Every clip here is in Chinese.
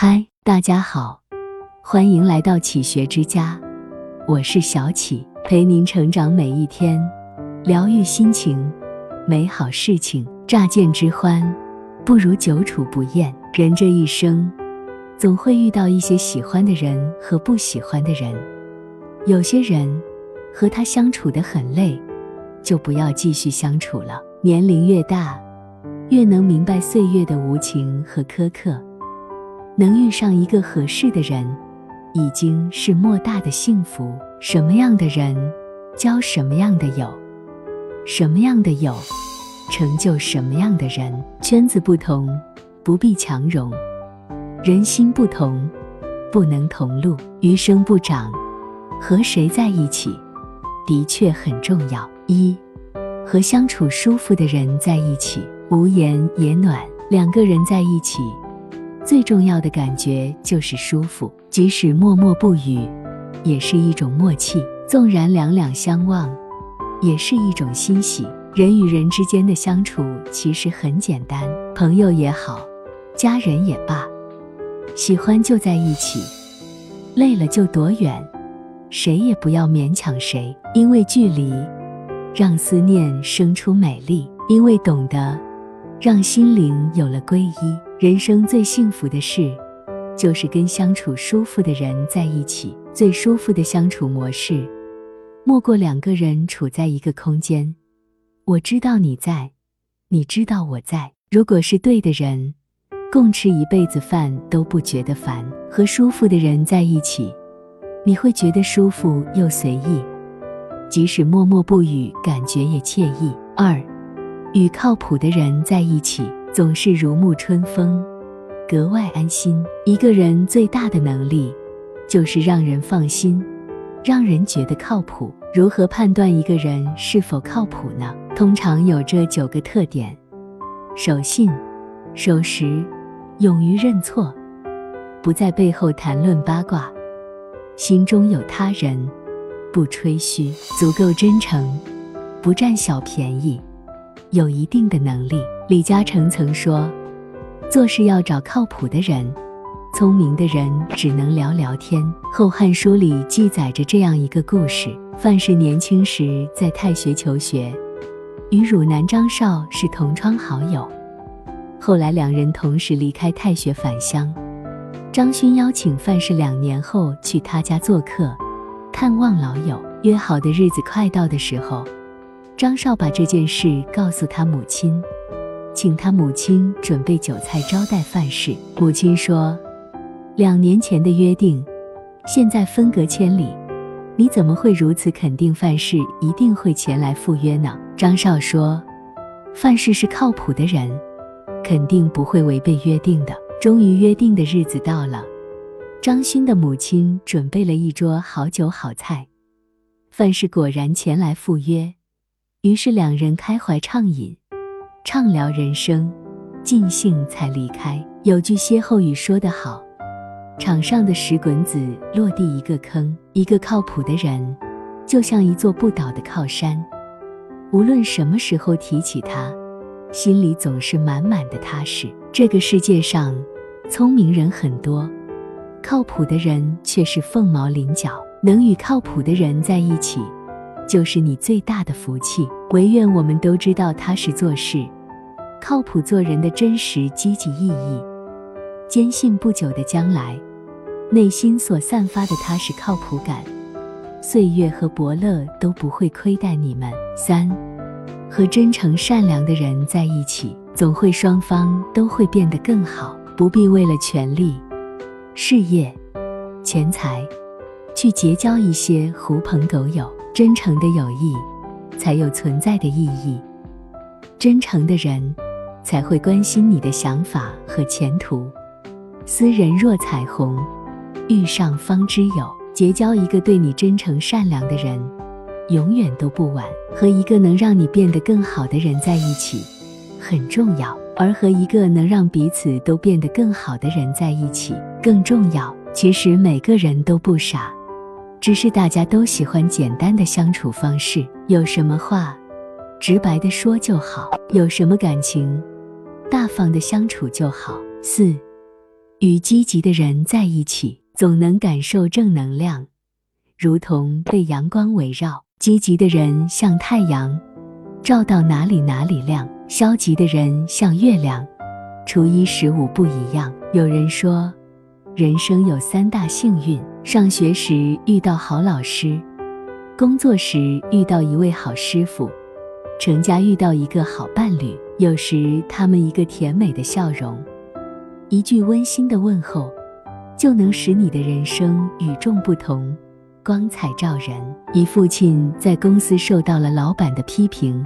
嗨，大家好，欢迎来到启学之家，我是小启，陪您成长每一天，疗愈心情，美好事情乍见之欢，不如久处不厌。人这一生，总会遇到一些喜欢的人和不喜欢的人，有些人和他相处的很累，就不要继续相处了。年龄越大，越能明白岁月的无情和苛刻。能遇上一个合适的人，已经是莫大的幸福。什么样的人，交什么样的友；什么样的友，成就什么样的人。圈子不同，不必强融；人心不同，不能同路。余生不长，和谁在一起，的确很重要。一，和相处舒服的人在一起，无言也暖。两个人在一起。最重要的感觉就是舒服，即使默默不语，也是一种默契；纵然两两相望，也是一种欣喜。人与人之间的相处其实很简单，朋友也好，家人也罢，喜欢就在一起，累了就躲远，谁也不要勉强谁。因为距离，让思念生出美丽；因为懂得，让心灵有了皈依。人生最幸福的事，就是跟相处舒服的人在一起。最舒服的相处模式，莫过两个人处在一个空间，我知道你在，你知道我在。如果是对的人，共吃一辈子饭都不觉得烦。和舒服的人在一起，你会觉得舒服又随意，即使默默不语，感觉也惬意。二，与靠谱的人在一起。总是如沐春风，格外安心。一个人最大的能力，就是让人放心，让人觉得靠谱。如何判断一个人是否靠谱呢？通常有这九个特点：守信、守时、勇于认错、不在背后谈论八卦、心中有他人、不吹嘘、足够真诚、不占小便宜、有一定的能力。李嘉诚曾说：“做事要找靠谱的人，聪明的人只能聊聊天。”《后汉书》里记载着这样一个故事：范氏年轻时在太学求学，与汝南张绍是同窗好友。后来两人同时离开太学返乡，张勋邀请范氏两年后去他家做客，探望老友。约好的日子快到的时候，张绍把这件事告诉他母亲。请他母亲准备酒菜招待范氏。母亲说：“两年前的约定，现在分隔千里，你怎么会如此肯定范氏一定会前来赴约呢？”张少说：“范氏是靠谱的人，肯定不会违背约定的。”终于约定的日子到了，张勋的母亲准备了一桌好酒好菜，范氏果然前来赴约，于是两人开怀畅饮。畅聊人生，尽兴才离开。有句歇后语说得好：“场上的石滚子，落地一个坑。”一个靠谱的人，就像一座不倒的靠山，无论什么时候提起他，心里总是满满的踏实。这个世界上，聪明人很多，靠谱的人却是凤毛麟角。能与靠谱的人在一起，就是你最大的福气。唯愿我们都知道踏实做事。靠谱做人的真实积极意义，坚信不久的将来，内心所散发的踏实靠谱感，岁月和伯乐都不会亏待你们。三，和真诚善良的人在一起，总会双方都会变得更好。不必为了权力、事业、钱财，去结交一些狐朋狗友。真诚的友谊，才有存在的意义。真诚的人。才会关心你的想法和前途。斯人若彩虹，遇上方知有。结交一个对你真诚善良的人，永远都不晚。和一个能让你变得更好的人在一起，很重要。而和一个能让彼此都变得更好的人在一起，更重要。其实每个人都不傻，只是大家都喜欢简单的相处方式。有什么话，直白的说就好；有什么感情。大方的相处就好。四，与积极的人在一起，总能感受正能量，如同被阳光围绕。积极的人像太阳，照到哪里哪里亮；消极的人像月亮，初一十五不一样。有人说，人生有三大幸运：上学时遇到好老师，工作时遇到一位好师傅，成家遇到一个好伴侣。有时他们一个甜美的笑容。一句温馨的问候，就能使你的人生与众不同，光彩照人。一父亲在公司受到了老板的批评，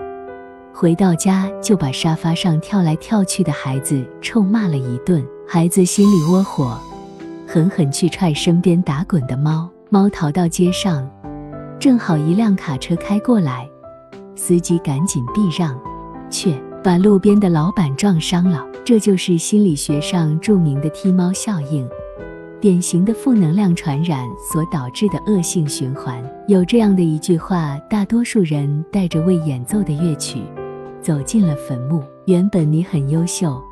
回到家就把沙发上跳来跳去的孩子臭骂了一顿，孩子心里窝火，狠狠去踹身边打滚的猫，猫逃到街上，正好一辆卡车开过来，司机赶紧避让，却把路边的老板撞伤了。这就是心理学上著名的踢猫效应，典型的负能量传染所导致的恶性循环。有这样的一句话：大多数人带着未演奏的乐曲，走进了坟墓。原本你很优秀，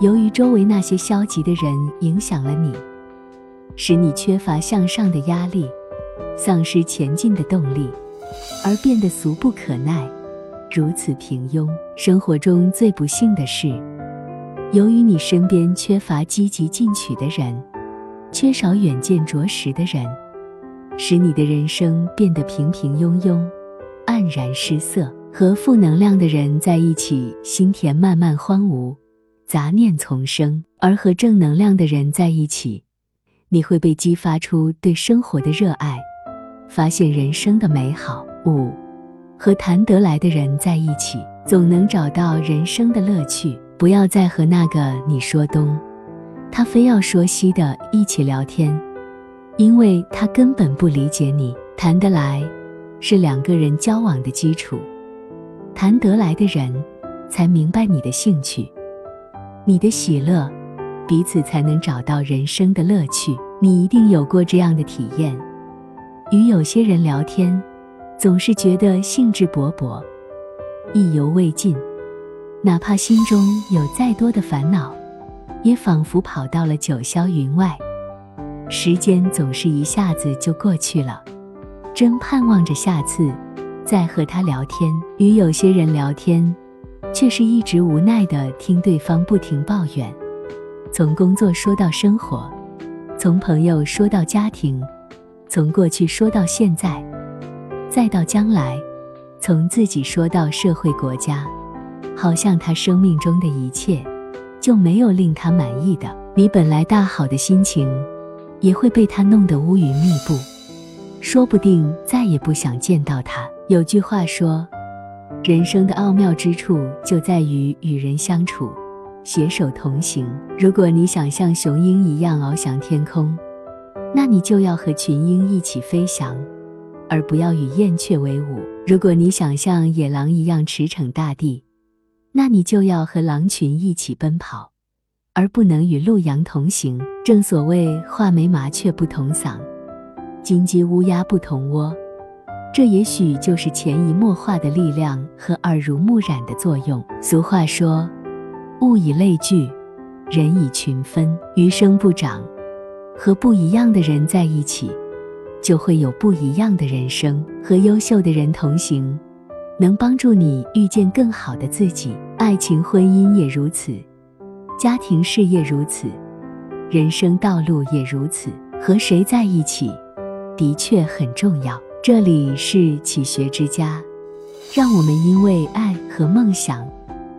由于周围那些消极的人影响了你，使你缺乏向上的压力，丧失前进的动力，而变得俗不可耐，如此平庸。生活中最不幸的是。由于你身边缺乏积极进取的人，缺少远见卓识的人，使你的人生变得平平庸庸、黯然失色。和负能量的人在一起，心田慢慢荒芜，杂念丛生；而和正能量的人在一起，你会被激发出对生活的热爱，发现人生的美好。五，和谈得来的人在一起，总能找到人生的乐趣。不要再和那个你说东，他非要说西的一起聊天，因为他根本不理解你。谈得来，是两个人交往的基础。谈得来的人，才明白你的兴趣，你的喜乐，彼此才能找到人生的乐趣。你一定有过这样的体验：与有些人聊天，总是觉得兴致勃勃，意犹未尽。哪怕心中有再多的烦恼，也仿佛跑到了九霄云外。时间总是一下子就过去了，真盼望着下次再和他聊天。与有些人聊天，却是一直无奈的听对方不停抱怨，从工作说到生活，从朋友说到家庭，从过去说到现在，再到将来，从自己说到社会国家。好像他生命中的一切就没有令他满意的。你本来大好的心情，也会被他弄得乌云密布，说不定再也不想见到他。有句话说，人生的奥妙之处就在于与人相处，携手同行。如果你想像雄鹰一样翱翔天空，那你就要和群鹰一起飞翔，而不要与燕雀为伍。如果你想像野狼一样驰骋大地，那你就要和狼群一起奔跑，而不能与鹿羊同行。正所谓画眉麻雀不同嗓，金鸡乌鸦不同窝。这也许就是潜移默化的力量和耳濡目染的作用。俗话说，物以类聚，人以群分。余生不长，和不一样的人在一起，就会有不一样的人生。和优秀的人同行。能帮助你遇见更好的自己，爱情婚姻也如此，家庭事业如此，人生道路也如此。和谁在一起，的确很重要。这里是启学之家，让我们因为爱和梦想